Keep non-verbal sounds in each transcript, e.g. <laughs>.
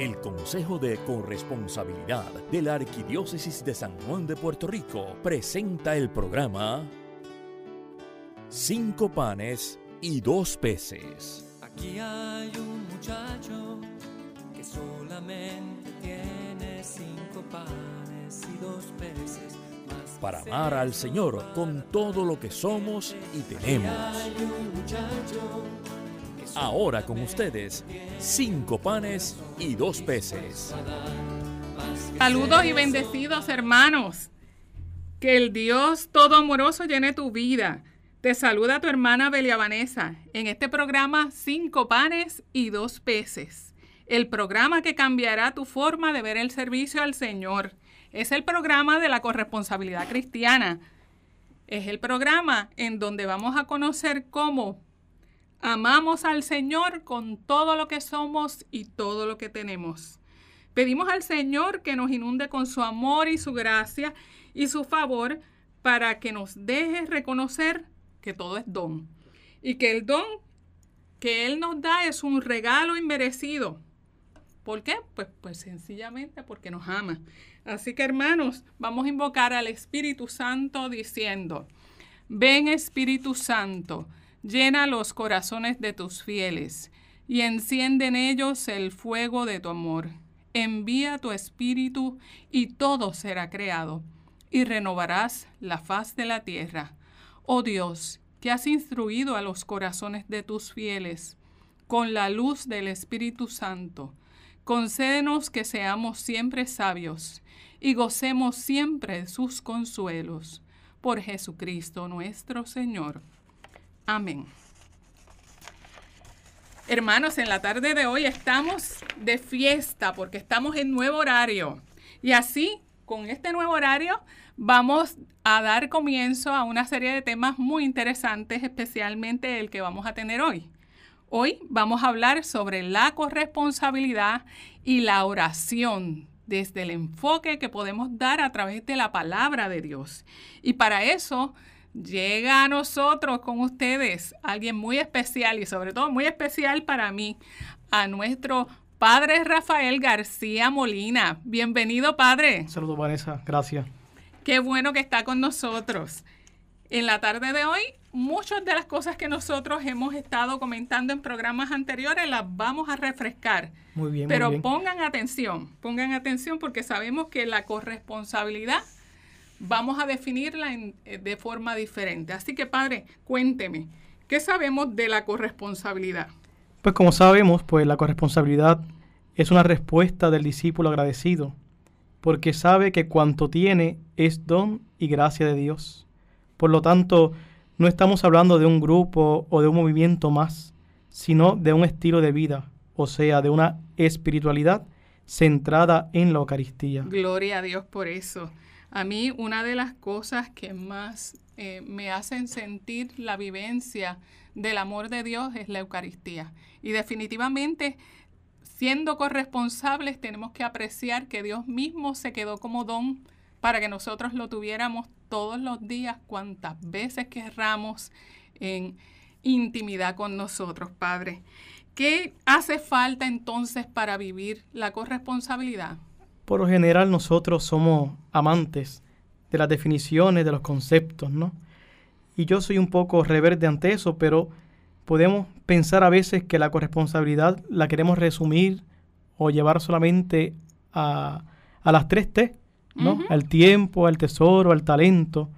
El Consejo de Corresponsabilidad de la Arquidiócesis de San Juan de Puerto Rico presenta el programa Cinco panes y dos peces. Aquí hay un muchacho que solamente tiene cinco panes y dos peces. Para amar al Señor con todo lo que somos y tenemos. hay un muchacho Ahora con ustedes, cinco panes y dos peces. Saludos y bendecidos hermanos. Que el Dios todo amoroso llene tu vida. Te saluda tu hermana Belia Vanessa en este programa Cinco panes y dos peces. El programa que cambiará tu forma de ver el servicio al Señor. Es el programa de la corresponsabilidad cristiana. Es el programa en donde vamos a conocer cómo amamos al Señor con todo lo que somos y todo lo que tenemos. Pedimos al Señor que nos inunde con su amor y su gracia y su favor para que nos deje reconocer que todo es don y que el don que Él nos da es un regalo inmerecido. ¿Por qué? Pues, pues sencillamente porque nos ama. Así que hermanos, vamos a invocar al Espíritu Santo diciendo, ven Espíritu Santo, llena los corazones de tus fieles y enciende en ellos el fuego de tu amor. Envía tu Espíritu y todo será creado y renovarás la faz de la tierra. Oh Dios, que has instruido a los corazones de tus fieles con la luz del Espíritu Santo, concédenos que seamos siempre sabios y gocemos siempre sus consuelos. Por Jesucristo nuestro Señor. Amén. Hermanos, en la tarde de hoy estamos de fiesta porque estamos en nuevo horario. Y así, con este nuevo horario, vamos a dar comienzo a una serie de temas muy interesantes, especialmente el que vamos a tener hoy. Hoy vamos a hablar sobre la corresponsabilidad y la oración desde el enfoque que podemos dar a través de la palabra de Dios. Y para eso llega a nosotros con ustedes alguien muy especial y sobre todo muy especial para mí, a nuestro Padre Rafael García Molina. Bienvenido, Padre. Saludos, Vanessa. Gracias. Qué bueno que está con nosotros. En la tarde de hoy, muchas de las cosas que nosotros hemos estado comentando en programas anteriores las vamos a refrescar. Muy bien, Pero muy bien. pongan atención, pongan atención porque sabemos que la corresponsabilidad vamos a definirla en- eh, de forma diferente. Así que, padre, cuénteme, ¿qué sabemos de la corresponsabilidad? Pues como sabemos, pues la corresponsabilidad es una respuesta del discípulo agradecido, porque sabe que cuanto tiene es don y gracia de Dios. Por lo tanto, no estamos hablando de un grupo o de un movimiento más, sino de un estilo de vida, o sea, de una espiritualidad centrada en la Eucaristía. Gloria a Dios por eso. A mí una de las cosas que más eh, me hacen sentir la vivencia del amor de Dios es la Eucaristía. Y definitivamente, siendo corresponsables, tenemos que apreciar que Dios mismo se quedó como don para que nosotros lo tuviéramos todos los días, cuantas veces querramos en intimidad con nosotros, Padre. ¿Qué hace falta entonces para vivir la corresponsabilidad? Por lo general nosotros somos amantes de las definiciones, de los conceptos, ¿no? Y yo soy un poco reverde ante eso, pero podemos pensar a veces que la corresponsabilidad la queremos resumir o llevar solamente a, a las tres T, ¿no? Al tiempo, al tesoro, al talento.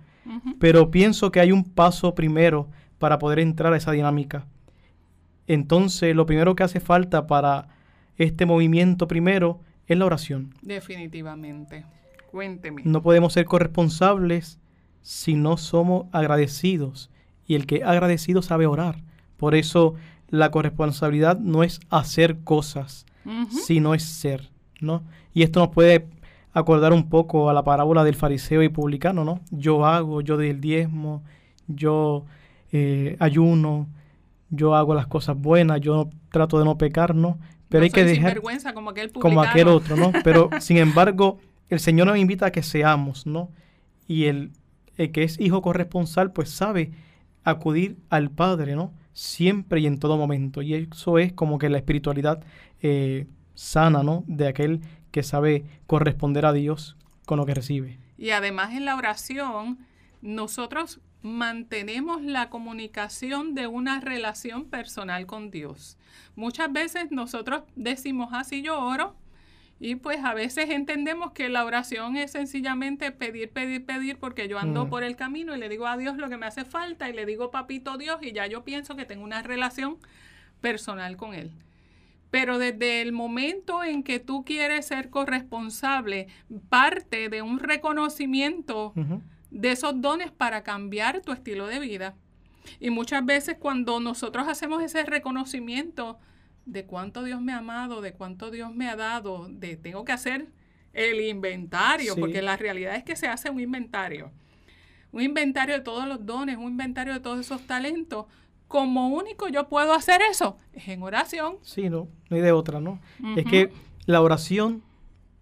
Pero pienso que hay un paso primero para poder entrar a esa dinámica. Entonces, lo primero que hace falta para este movimiento primero es la oración. Definitivamente. Cuénteme. No podemos ser corresponsables si no somos agradecidos. Y el que es agradecido sabe orar. Por eso la corresponsabilidad no es hacer cosas, sino es ser, ¿no? Y esto nos puede acordar un poco a la parábola del fariseo y publicano, ¿no? Yo hago, yo doy el diezmo, yo eh, ayuno, yo hago las cosas buenas, yo trato de no pecar, ¿no? Pero No hay que dejar sinvergüenza como aquel como aquel otro, ¿no? <laughs> Pero sin embargo, el Señor nos invita a que seamos, ¿no? Y el, el que es hijo corresponsal, pues sabe acudir al Padre, ¿no? Siempre y en todo momento. Y eso es como que la espiritualidad eh, sana, ¿no? De aquel que sabe corresponder a Dios con lo que recibe. Y además en la oración, nosotros mantenemos la comunicación de una relación personal con Dios. Muchas veces nosotros decimos así ah, yo oro y pues a veces entendemos que la oración es sencillamente pedir, pedir, pedir porque yo ando mm. por el camino y le digo a Dios lo que me hace falta y le digo papito Dios y ya yo pienso que tengo una relación personal con Él. Pero desde el momento en que tú quieres ser corresponsable, parte de un reconocimiento de esos dones para cambiar tu estilo de vida. Y muchas veces cuando nosotros hacemos ese reconocimiento de cuánto Dios me ha amado, de cuánto Dios me ha dado, de tengo que hacer el inventario, porque la realidad es que se hace un inventario. Un inventario de todos los dones, un inventario de todos esos talentos, como único yo puedo hacer eso es en oración. Sí, no, no hay de otra, ¿no? Es que la oración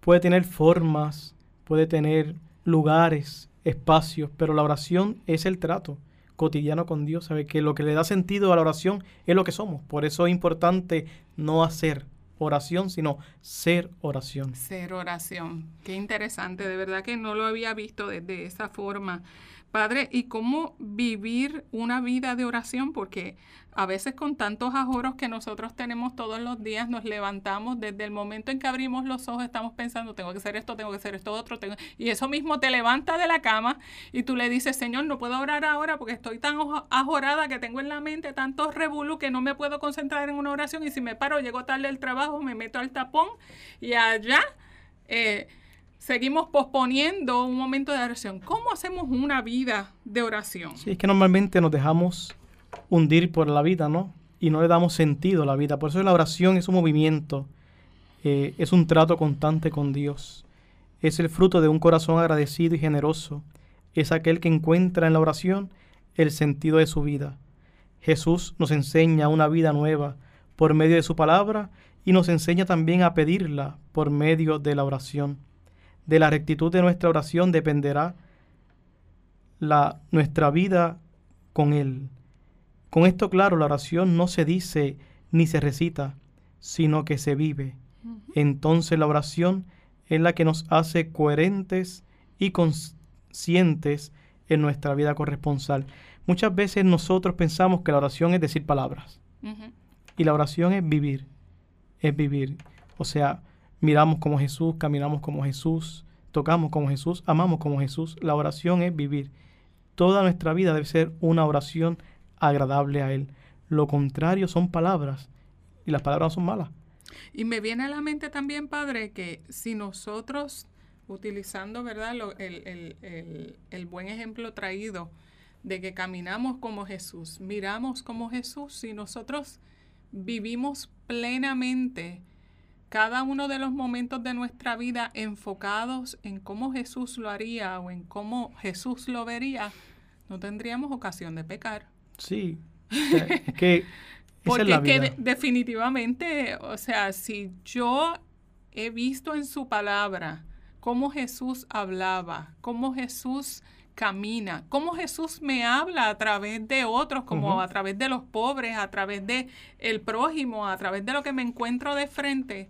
puede tener formas, puede tener lugares, espacios, pero la oración es el trato cotidiano con Dios, sabe que lo que le da sentido a la oración es lo que somos. Por eso es importante no hacer oración, sino ser oración. Ser oración. Qué interesante, de verdad que no lo había visto de esa forma. Padre, ¿y cómo vivir una vida de oración? Porque a veces con tantos ajoros que nosotros tenemos todos los días, nos levantamos desde el momento en que abrimos los ojos, estamos pensando, tengo que hacer esto, tengo que hacer esto otro, tengo... y eso mismo te levanta de la cama y tú le dices, Señor, no puedo orar ahora porque estoy tan ajorada que tengo en la mente tantos revolú que no me puedo concentrar en una oración y si me paro, llego tarde del trabajo, me meto al tapón y allá... Eh, seguimos posponiendo un momento de oración. ¿Cómo hacemos una vida de oración? Sí, es que normalmente nos dejamos hundir por la vida, ¿no? Y no le damos sentido a la vida. Por eso la oración es un movimiento, eh, es un trato constante con Dios. Es el fruto de un corazón agradecido y generoso. Es aquel que encuentra en la oración el sentido de su vida. Jesús nos enseña una vida nueva por medio de su palabra y nos enseña también a pedirla por medio de la oración. De la rectitud de nuestra oración dependerá la, nuestra vida con Él. Con esto claro, la oración no se dice ni se recita, sino que se vive. Entonces la oración es la que nos hace coherentes y conscientes en nuestra vida corresponsal. Muchas veces nosotros pensamos que la oración es decir palabras. Y la oración es vivir. Es vivir. O sea, miramos como Jesús, caminamos como Jesús, tocamos como Jesús, amamos como Jesús. La oración es vivir. Toda nuestra vida debe ser una oración agradable a Él. Lo contrario son palabras y las palabras son malas. Y me viene a la mente también, Padre, que si nosotros, utilizando ¿verdad? el, el buen ejemplo traído de que caminamos como Jesús, miramos como Jesús, si nosotros vivimos plenamente cada uno de los momentos de nuestra vida enfocados en cómo Jesús lo haría o en cómo Jesús lo vería, no tendríamos ocasión de pecar. Sí, es que... Porque es que definitivamente, o sea, si yo he visto en su palabra cómo Jesús hablaba, cómo Jesús camina, cómo Jesús me habla a través de otros, como a través de los pobres, a través de el prójimo, a través de lo que me encuentro de frente,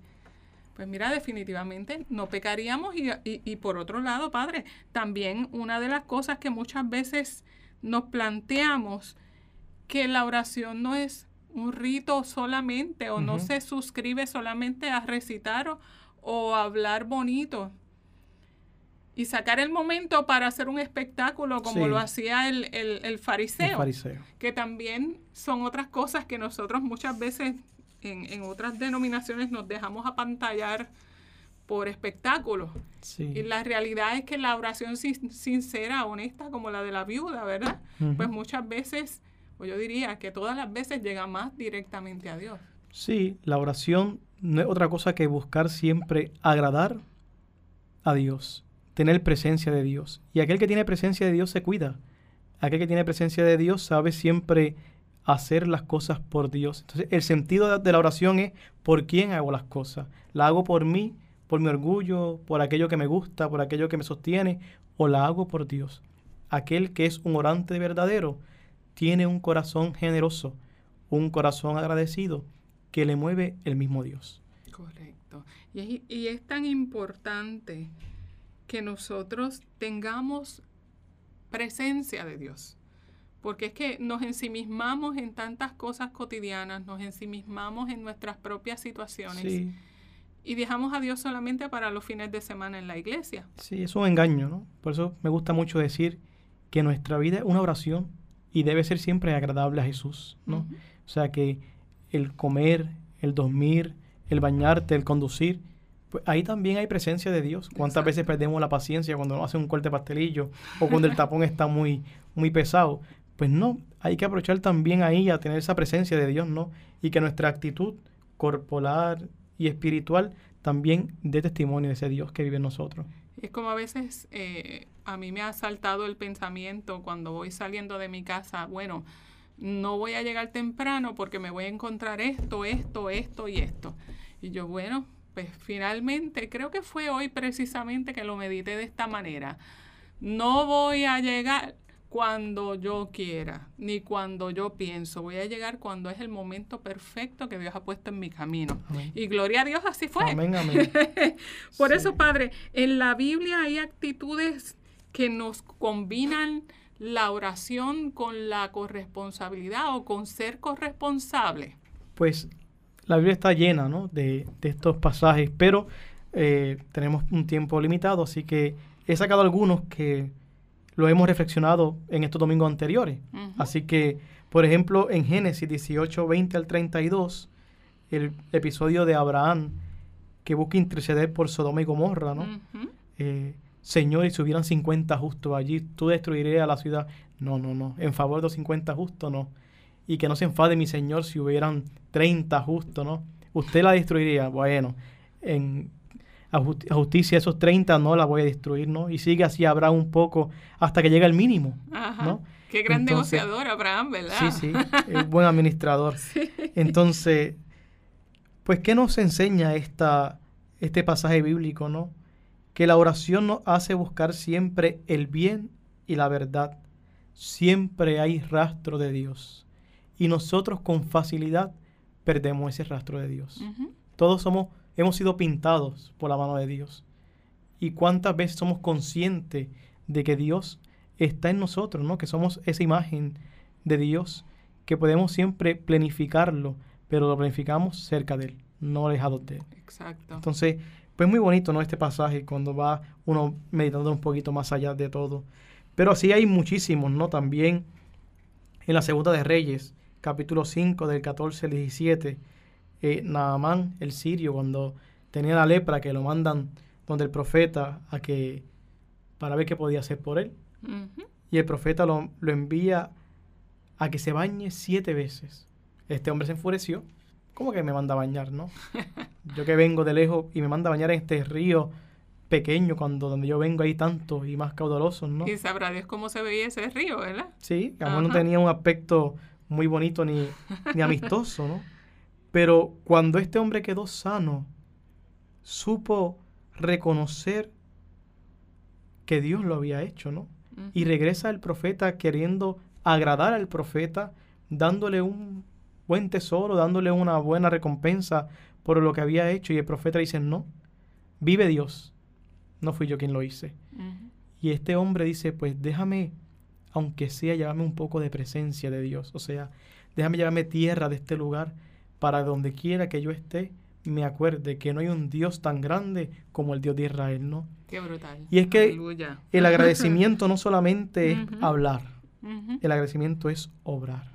pues mira, definitivamente no pecaríamos y, y, por otro lado, Padre, también una de las cosas que muchas veces nos planteamos, que la oración no es un rito solamente o no se suscribe solamente a recitar o, o hablar bonito, y sacar el momento para hacer un espectáculo como lo hacía el, el, fariseo, el, fariseo, que también son otras cosas que nosotros muchas veces en, otras denominaciones nos dejamos apantallar por espectáculos. Y la realidad es que la oración sincera, honesta, como la de la viuda, ¿verdad? Pues muchas veces, o yo diría que todas las veces llega más directamente a Dios. Sí, la oración no es otra cosa que buscar siempre agradar a Dios, tener presencia de Dios. Y aquel que tiene presencia de Dios se cuida. Aquel que tiene presencia de Dios sabe siempre hacer las cosas por Dios. Entonces, el sentido de la oración es por quién hago las cosas. ¿La hago por mí, por mi orgullo, por aquello que me gusta, por aquello que me sostiene, o la hago por Dios? Aquel que es un orante verdadero tiene un corazón generoso, un corazón agradecido que le mueve el mismo Dios. Correcto. Y es, y es tan importante que nosotros tengamos presencia de Dios. Porque es que nos ensimismamos en tantas cosas cotidianas, nos ensimismamos en nuestras propias situaciones Sí, y dejamos a Dios solamente para los fines de semana en la iglesia. sí, es un engaño, ¿no? Por eso me gusta mucho decir que nuestra vida es una oración y debe ser siempre agradable a Jesús, ¿no? O sea que el comer, el dormir, el bañarte, el conducir, pues ahí también hay presencia de Dios. ¿Cuántas Exacto. veces perdemos la paciencia cuando nos hacen un corte pastelillo o cuando el tapón está muy, muy pesado? Pues no, hay que aprovechar también ahí a tener esa presencia de Dios, ¿no? Y que nuestra actitud corporal y espiritual también dé testimonio de ese Dios que vive en nosotros. Es como a veces eh, a mí me ha saltado el pensamiento cuando voy saliendo de mi casa, bueno, no voy a llegar temprano porque me voy a encontrar esto, esto, esto y esto. Y yo, bueno, pues finalmente creo que fue hoy precisamente que lo medité de esta manera. No voy a llegar cuando yo quiera, ni cuando yo pienso. Voy a llegar cuando es el momento perfecto que Dios ha puesto en mi camino. Amén. Y gloria a Dios, así fue. Amén, amén. <laughs> Por Sí. eso, Padre, en la Biblia hay actitudes que nos combinan la oración con la corresponsabilidad o con ser corresponsable. Pues la Biblia está llena ¿no? de, de estos pasajes, pero eh, tenemos un tiempo limitado, así que he sacado algunos que lo hemos reflexionado en estos domingos anteriores. Así que, por ejemplo, en Génesis 18, 20 al 32, el episodio de Abraham que busca interceder por Sodoma y Gomorra, ¿no? Eh, Señor, y si hubieran 50 justos allí, tú destruirías a la ciudad. No, no, no. En favor de los 50 justos, no. Y que no se enfade mi Señor si hubieran 30 justos, ¿no? Usted la destruiría. Bueno, en a, justi- a justicia esos 30 no la voy a destruir, ¿no? Y sigue así Abraham un poco hasta que llega el mínimo, Ajá. ¿no? Qué gran Entonces- negociador, Abraham, ¿verdad? Sí, sí, es buen administrador. <laughs> Entonces, pues, ¿qué nos enseña esta, este pasaje bíblico, no? Que la oración nos hace buscar siempre el bien y la verdad. Siempre hay rastro de Dios. Y nosotros con facilidad perdemos ese rastro de Dios. Todos somos, hemos sido pintados por la mano de Dios. Y cuántas veces somos conscientes de que Dios está en nosotros, ¿no? Que somos esa imagen de Dios, que podemos siempre planificarlo, pero lo planificamos cerca de Él, no alejados de Él. Exacto. Entonces, pues muy bonito, ¿no? Este pasaje, cuando va uno meditando un poquito más allá de todo. Pero así hay muchísimos, ¿no? También en la Segunda de Reyes, capítulo 5, del 14 al 17, eh, Naamán, el sirio, cuando tenía la lepra, que lo mandan donde el profeta a que, para ver qué podía hacer por él. Y el profeta lo, lo envía a que se bañe siete veces. Este hombre se enfureció. ¿Cómo que me manda a bañar, no? <laughs> Yo que vengo de lejos y me manda a bañar en este río pequeño, cuando donde yo vengo hay tantos y más caudalosos, ¿no? Y sabrá Dios cómo se veía ese río, ¿verdad? Sí, que a lo mejor no tenía un aspecto muy bonito ni, ni amistoso, ¿no? Pero cuando este hombre quedó sano, supo reconocer que Dios lo había hecho, ¿no? Y regresa el profeta queriendo agradar al profeta, dándole un buen tesoro, dándole una buena recompensa por lo que había hecho. Y el profeta dice, no, vive Dios, no fui yo quien lo hice. Y este hombre dice, pues déjame, aunque sea, llevarme un poco de presencia de Dios. O sea, déjame llevarme tierra de este lugar para donde quiera que yo esté, me acuerde que no hay un Dios tan grande como el Dios de Israel, ¿no? Qué brutal. Y es que Aleluya. El <laughs> agradecimiento no solamente es hablar, el agradecimiento es obrar.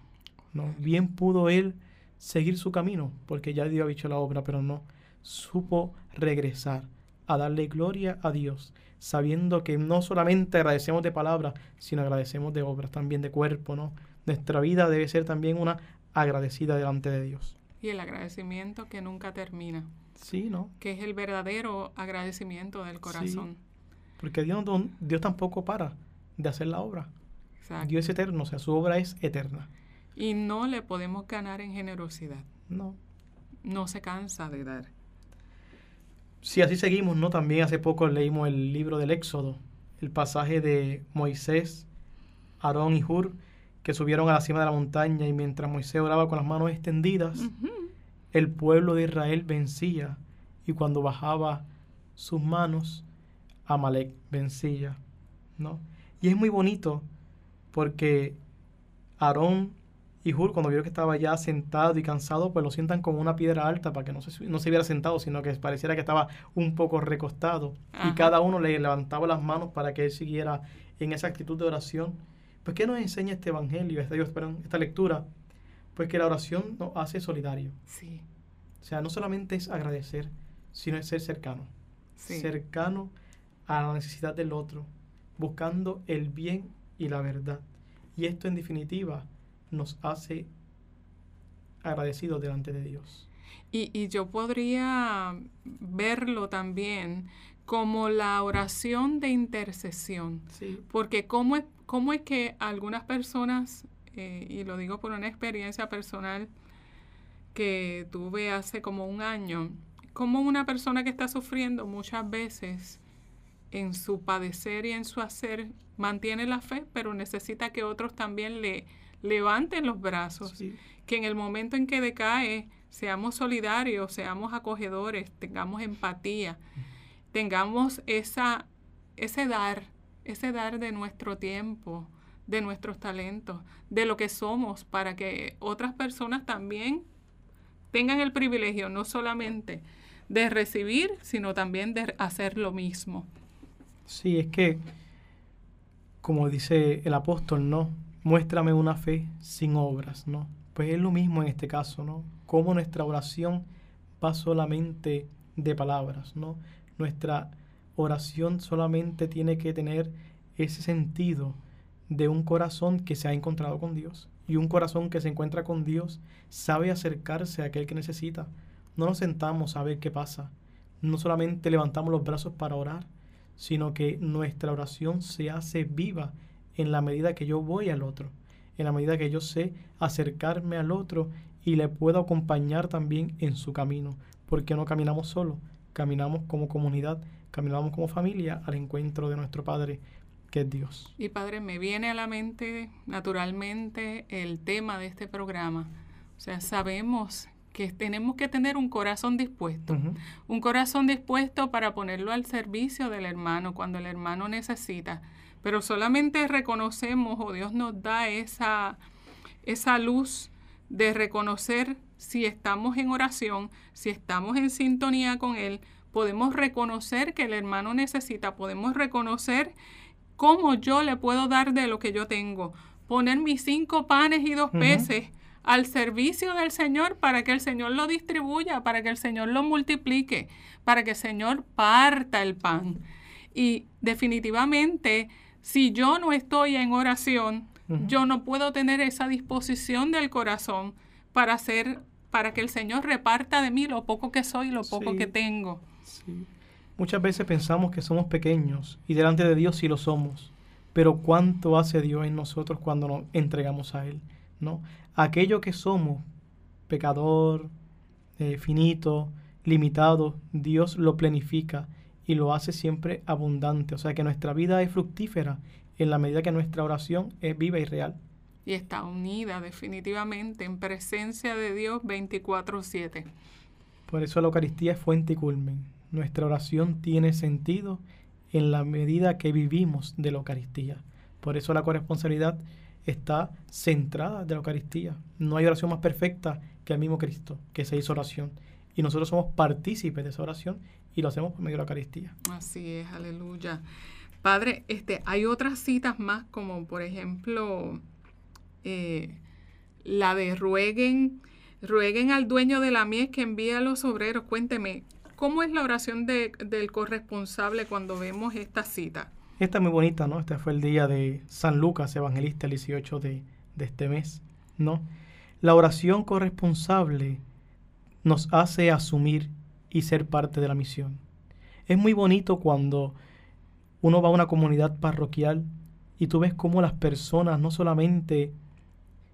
¿no? Bien pudo él seguir su camino, porque ya Dios había hecho la obra, pero no. Supo regresar a darle gloria a Dios, sabiendo que no solamente agradecemos de palabras, sino agradecemos de obras, también de cuerpo, ¿no? Nuestra vida debe ser también una agradecida delante de Dios. Y el agradecimiento que nunca termina, Sí, ¿no? que es el verdadero agradecimiento del corazón. Porque Dios, Dios tampoco para de hacer la obra. Exacto. Dios es eterno, o sea, su obra es eterna. Y no le podemos ganar en generosidad. No. No se cansa de dar. Si así seguimos, ¿no? También hace poco leímos el libro del Éxodo, el pasaje de Moisés, Aarón y Hur, que subieron a la cima de la montaña y mientras Moisés oraba con las manos extendidas, el pueblo de Israel vencía y cuando bajaba sus manos, Amalek vencía, ¿no? Y es muy bonito porque Aarón y Hur, cuando vio que estaba ya sentado y cansado, pues lo sientan como una piedra alta para que no se, no se viera sentado, sino que pareciera que estaba un poco recostado. Y cada uno le levantaba las manos para que él siguiera en esa actitud de oración. Pues, ¿qué nos enseña este evangelio, esta, esta lectura? Pues que la oración nos hace solidario. Sí. O sea, no solamente es agradecer, sino es ser cercano. Cercano a la necesidad del otro, buscando el bien y la verdad. Y esto en definitiva nos hace agradecidos delante de Dios. Y, yo podría verlo también como la oración de intercesión. Porque cómo es, cómo es que algunas personas, eh, y lo digo por una experiencia personal que tuve hace como un año, como una persona que está sufriendo muchas veces en su padecer y en su hacer mantiene la fe, pero necesita que otros también le levanten los brazos, que en el momento en que decae seamos solidarios, seamos acogedores, tengamos empatía, tengamos esa, ese dar, ese dar de nuestro tiempo, de nuestros talentos, de lo que somos, para que otras personas también tengan el privilegio no solamente de recibir, sino también de hacer lo mismo. Sí, es que, como dice el apóstol, ¿no? Muéstrame una fe sin obras, ¿no? Pues es lo mismo en este caso, ¿no? Como nuestra oración va solamente de palabras, ¿no? Nuestra oración solamente tiene que tener ese sentido de un corazón que se ha encontrado con Dios. Y un corazón que se encuentra con Dios sabe acercarse a aquel que necesita. No nos sentamos a ver qué pasa. No solamente levantamos los brazos para orar, sino que nuestra oración se hace viva en la medida que yo voy al otro, en la medida que yo sé acercarme al otro y le puedo acompañar también en su camino, porque no caminamos solo, caminamos como comunidad, caminamos como familia al encuentro de nuestro Padre, que es Dios. Y Padre, me viene a la mente naturalmente el tema de este programa. O sea, sabemos que tenemos que tener un corazón dispuesto, un corazón dispuesto para ponerlo al servicio del hermano cuando el hermano necesita. Pero solamente reconocemos o Dios nos da esa, esa luz de reconocer si estamos en oración, si estamos en sintonía con Él, podemos reconocer que el hermano necesita, podemos reconocer cómo yo le puedo dar de lo que yo tengo, poner mis cinco panes y dos peces al servicio del Señor para que el Señor lo distribuya, para que el Señor lo multiplique, para que el Señor parta el pan. Y definitivamente, si yo no estoy en oración, yo no puedo tener esa disposición del corazón para hacer, para que el Señor reparta de mí lo poco que soy, lo poco que tengo. Muchas veces pensamos que somos pequeños y delante de Dios sí lo somos, pero ¿cuánto hace Dios en nosotros cuando nos entregamos a Él? ¿no? Aquello que somos, pecador, eh, finito, limitado, Dios lo planifica y lo hace siempre abundante. O sea que nuestra vida es fructífera en la medida que nuestra oración es viva y real. Y está unida definitivamente en presencia de Dios 24/7. Por eso la Eucaristía es fuente y culmen. Nuestra oración tiene sentido en la medida que vivimos de la Eucaristía. Por eso la corresponsabilidad está centrada de la Eucaristía. No hay oración más perfecta que el mismo Cristo, que se hizo oración. Y nosotros somos partícipes de esa oración y lo hacemos por medio de la Eucaristía. Así es, aleluya. Padre, este, hay otras citas más, como por ejemplo eh, la de rueguen, rueguen al dueño de la mies que envíe a los obreros. Cuénteme, ¿cómo es la oración de, del corresponsable cuando vemos esta cita? Esta es muy bonita, ¿no? Este fue el día de San Lucas, evangelista, el 18 de, de este mes, ¿no? La oración corresponsable nos hace asumir y ser parte de la misión. Es muy bonito cuando uno va a una comunidad parroquial y tú ves cómo las personas no solamente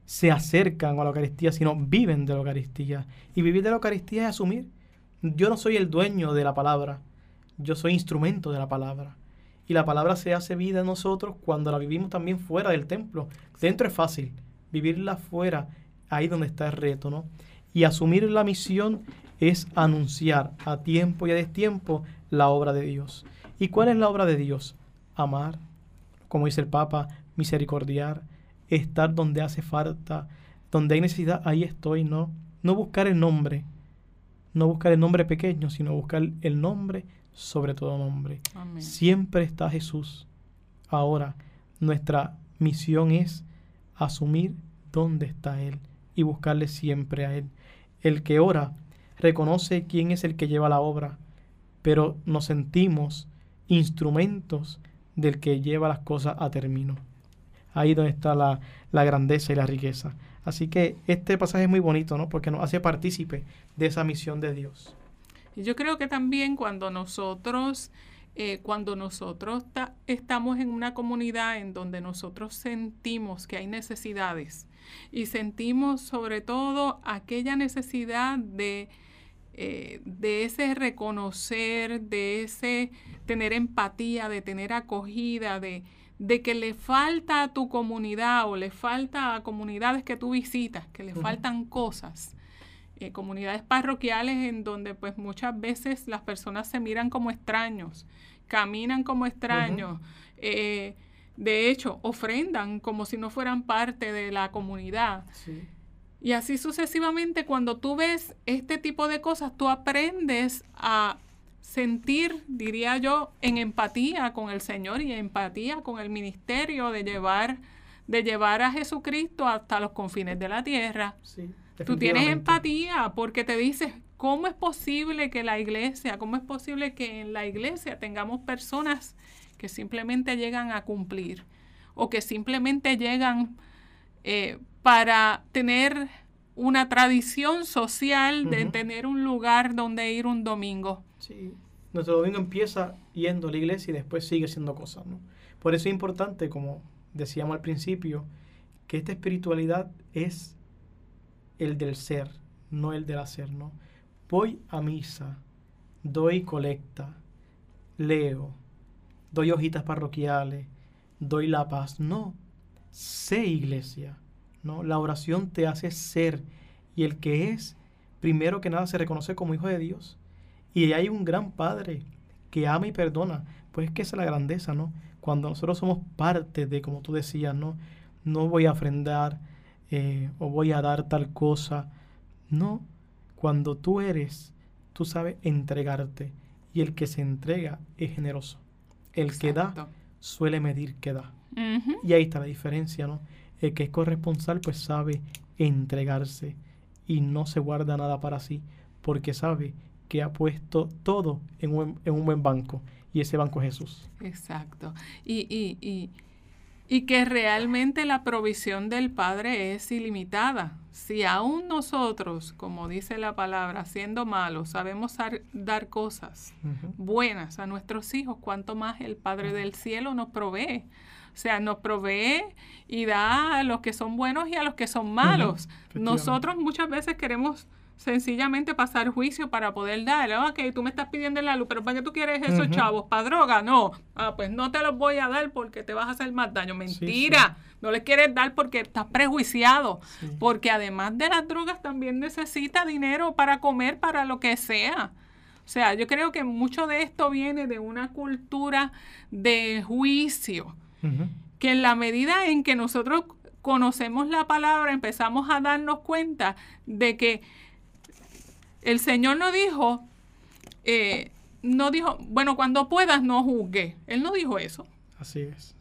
se acercan a la Eucaristía, sino viven de la Eucaristía. Y vivir de la Eucaristía es asumir. Yo no soy el dueño de la palabra, yo soy instrumento de la palabra. Y la palabra se hace vida en nosotros cuando la vivimos también fuera del templo. Dentro es fácil, vivirla fuera, ahí donde está el reto, ¿no? Y asumir la misión es anunciar a tiempo y a destiempo la obra de Dios. ¿Y cuál es la obra de Dios? Amar, como dice el Papa, misericordiar, estar donde hace falta, donde hay necesidad, ahí estoy, ¿no? No buscar el nombre, no buscar el nombre pequeño, sino buscar el nombre sobre todo nombre. Siempre está Jesús. Ahora, nuestra misión es asumir dónde está Él y buscarle siempre a Él. El que ora reconoce quién es el que lleva la obra, pero nos sentimos instrumentos del que lleva las cosas a término. Ahí donde está la, grandeza y la riqueza. Así que este pasaje es muy bonito, ¿no? Porque nos hace partícipe de esa misión de Dios. Yo creo que también cuando nosotros, eh, cuando nosotros estamos en una comunidad en donde nosotros sentimos que hay necesidades y sentimos sobre todo aquella necesidad de, eh, de ese reconocer, de ese tener empatía, de tener acogida, de, de que le falta a tu comunidad o le falta a comunidades que tú visitas, que le faltan cosas. Eh, comunidades parroquiales en donde pues muchas veces las personas se miran como extraños, caminan como extraños, eh, de hecho ofrendan como si no fueran parte de la comunidad. Y así sucesivamente, cuando tú ves este tipo de cosas, tú aprendes a sentir, diría yo, en empatía con el Señor y empatía con el ministerio de llevar, de llevar a Jesucristo hasta los confines de la tierra. Tú tienes empatía porque te dices, ¿cómo es posible que la iglesia, cómo es posible que en la iglesia tengamos personas que simplemente llegan a cumplir o que simplemente llegan eh, para tener una tradición social de tener un lugar donde ir un domingo? Sí. Nuestro domingo empieza yendo a la iglesia y después sigue siendo cosas, ¿no? Por eso es importante, como decíamos al principio, que esta espiritualidad es el del ser, no el del hacer, ¿no? Voy a misa, doy colecta, leo, doy hojitas parroquiales, doy la paz. No, sé iglesia, ¿no? La oración te hace ser y el que es, primero que nada, se reconoce como hijo de Dios. Y hay un gran Padre que ama y perdona. Pues que es la grandeza, ¿no? Cuando nosotros somos parte de, como tú decías, ¿no? No voy a ofrendar, eh, o voy a dar tal cosa. No, cuando tú eres, tú sabes entregarte y el que se entrega es generoso. El que da suele medir que da. Y ahí está la diferencia, ¿no? El que es corresponsal pues sabe entregarse y no se guarda nada para sí porque sabe que ha puesto todo en un, en un buen banco y ese banco es Jesús. Exacto. Y, y, y y que realmente la provisión del Padre es ilimitada. Si aún nosotros, como dice la palabra, siendo malos, sabemos dar cosas buenas a nuestros hijos, cuanto más el Padre del cielo nos provee. O sea, nos provee y da a los que son buenos y a los que son malos. Nosotros muchas veces queremos sencillamente pasar juicio para poder dar. Ok, tú me estás pidiendo la luz, pero ¿para qué tú quieres esos chavos? ¿Para droga? No. Ah, pues no te los voy a dar porque te vas a hacer más daño. Mentira. No les quieres dar porque estás prejuiciado. Porque además de las drogas también necesita dinero para comer, para lo que sea. O sea, yo creo que mucho de esto viene de una cultura de juicio. Que en la medida en que nosotros conocemos la palabra, empezamos a darnos cuenta de que el Señor no dijo, eh, no dijo, bueno, cuando puedas no juzgue. Él no dijo eso. Así es.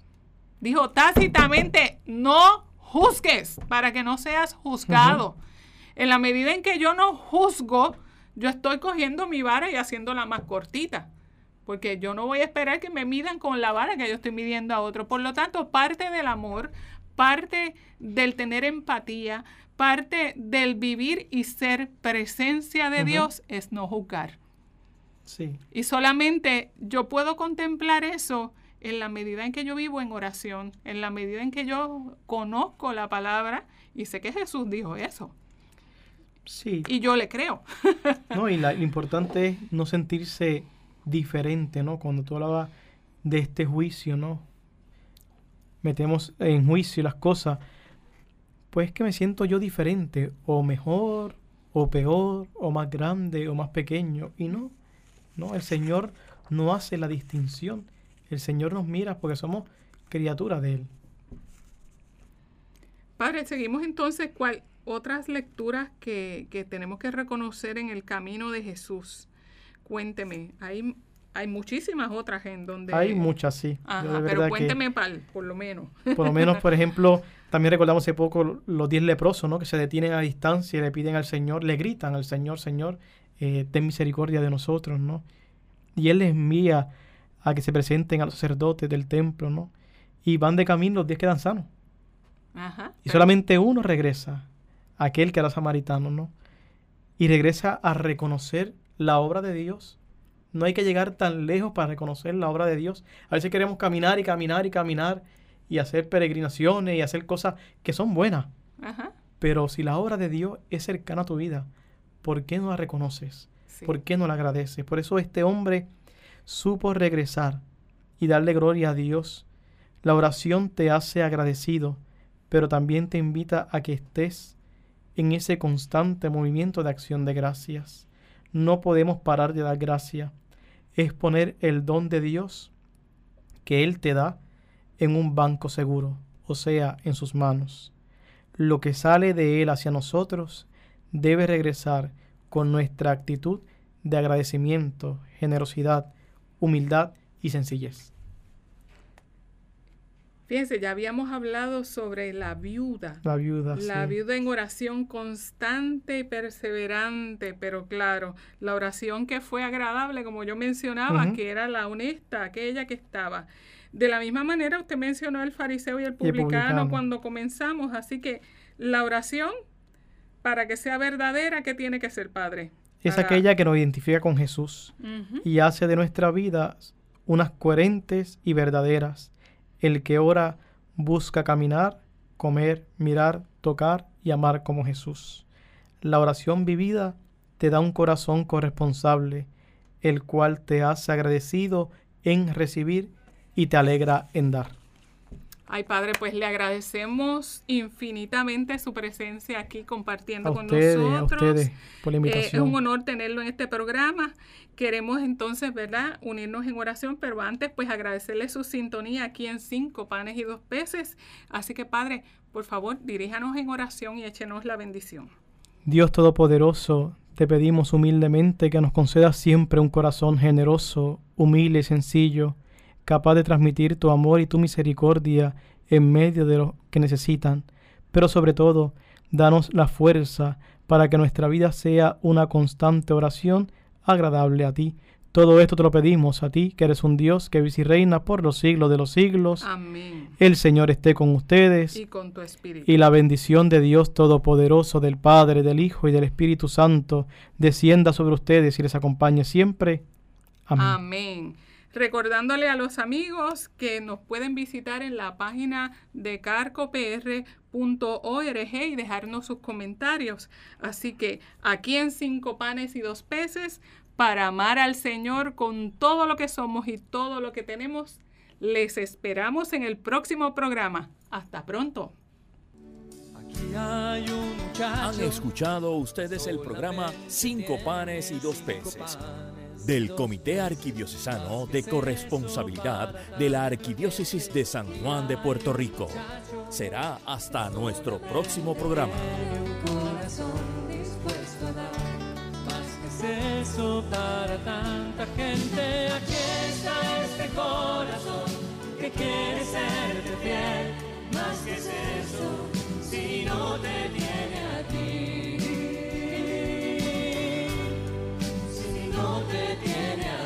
Dijo tácitamente, no juzgues para que no seas juzgado. En la medida en que yo no juzgo, yo estoy cogiendo mi vara y haciéndola más cortita. Porque yo no voy a esperar que me midan con la vara que yo estoy midiendo a otro. Por lo tanto, parte del amor, parte del tener empatía, parte del vivir y ser presencia de Dios es no juzgar. Sí. Y solamente yo puedo contemplar eso en la medida en que yo vivo en oración, en la medida en que yo conozco la palabra y sé que Jesús dijo eso. Sí. Y yo le creo. no, y lo importante es no sentirse diferente, ¿no? Cuando tú hablabas de este juicio, ¿no? Metemos en juicio las cosas pues que me siento yo diferente o mejor o peor, o más grande, o más pequeño. Y no, no, el Señor no hace la distinción. El Señor nos mira porque somos criaturas de Él. Padre, seguimos entonces cuál otras lecturas que, que tenemos que reconocer en el camino de Jesús. Cuénteme, hay hay muchísimas otras en donde... Hay muchas, sí. Ajá, pero cuénteme pal, por lo menos. Por lo menos, por <laughs> ejemplo, también recordamos hace poco los diez leprosos, ¿no? Que se detienen a distancia y le piden al Señor, le gritan al Señor, Señor, eh, ten misericordia de nosotros, ¿no? Y Él les envía a que se presenten a los sacerdotes del templo, ¿no? Y van de camino, los diez quedan sanos. Ajá, y solamente uno regresa, aquel que era samaritano, ¿no? Y regresa a reconocer la obra de Dios no hay que llegar tan lejos para reconocer la obra de Dios. A veces queremos caminar y caminar y caminar y hacer peregrinaciones y hacer cosas que son buenas. Pero si la obra de Dios es cercana a tu vida, ¿por qué no la reconoces? ¿Por qué no la agradeces? Por eso este hombre supo regresar y darle gloria a Dios. La oración te hace agradecido, pero también te invita a que estés en ese constante movimiento de acción de gracias. No podemos parar de dar gracias es poner el don de Dios que Él te da en un banco seguro, o sea, en sus manos. Lo que sale de Él hacia nosotros debe regresar con nuestra actitud de agradecimiento, generosidad, humildad y sencillez. Fíjense, ya habíamos hablado sobre la viuda. La viuda. La viuda en oración constante y perseverante, pero claro, la oración que fue agradable, como yo mencionaba, que era la honesta, aquella que estaba. De la misma manera, usted mencionó el fariseo y el publicano, cuando comenzamos, así que la oración, para que sea verdadera, ¿qué tiene que ser, Padre? Es aquella que nos identifica con Jesús y hace de nuestra vida unas coherentes y verdaderas el que ora busca caminar, comer, mirar, tocar y amar como Jesús. La oración vivida te da un corazón corresponsable, el cual te hace agradecido en recibir y te alegra en dar. Ay, Padre, pues le agradecemos infinitamente su presencia aquí compartiendo con nosotros. por la invitación. Eh, es un honor tenerlo en este programa. Queremos entonces, ¿verdad?, unirnos en oración, pero antes, pues agradecerle su sintonía aquí en Cinco Panes y Dos Peces. Así que, Padre, por favor, diríjanos en oración y échenos la bendición. Dios Todopoderoso, te pedimos humildemente que nos concedas siempre un corazón generoso, humilde y sencillo capaz de transmitir tu amor y tu misericordia en medio de los que necesitan, pero sobre todo, danos la fuerza para que nuestra vida sea una constante oración agradable a ti. Todo esto te lo pedimos a ti, que eres un Dios que vive y reina por los siglos de los siglos. Amén. El Señor esté con ustedes. Y con tu espíritu. Y la bendición de Dios Todopoderoso, del Padre, del Hijo y del Espíritu Santo, descienda sobre ustedes y les acompañe siempre. Amén. Amén recordándole a los amigos que nos pueden visitar en la página de carcopr.org y dejarnos sus comentarios. Así que aquí en Cinco Panes y Dos Peces, para amar al Señor con todo lo que somos y todo lo que tenemos, les esperamos en el próximo programa. Hasta pronto. Han escuchado ustedes el programa Cinco Panes y Dos Peces del Comité Arquidiocesano de Corresponsabilidad de la Arquidiócesis de San Juan de Puerto Rico. Será hasta nuestro próximo programa. eso para tanta gente. Aquí está este corazón que quiere serte fiel. Más que es eso, si no te tiene a ti. no te tiene